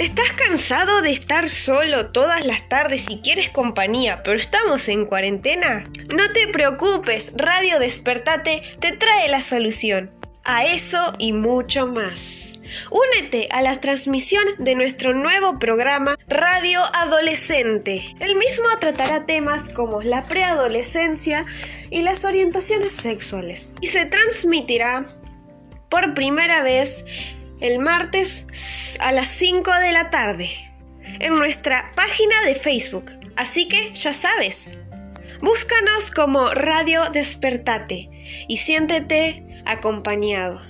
¿Estás cansado de estar solo todas las tardes y quieres compañía, pero estamos en cuarentena? No te preocupes, Radio Despertate te trae la solución. A eso y mucho más. Únete a la transmisión de nuestro nuevo programa Radio Adolescente. El mismo tratará temas como la preadolescencia y las orientaciones sexuales. Y se transmitirá por primera vez el martes a las 5 de la tarde en nuestra página de Facebook. Así que ya sabes, búscanos como Radio Despertate y siéntete acompañado.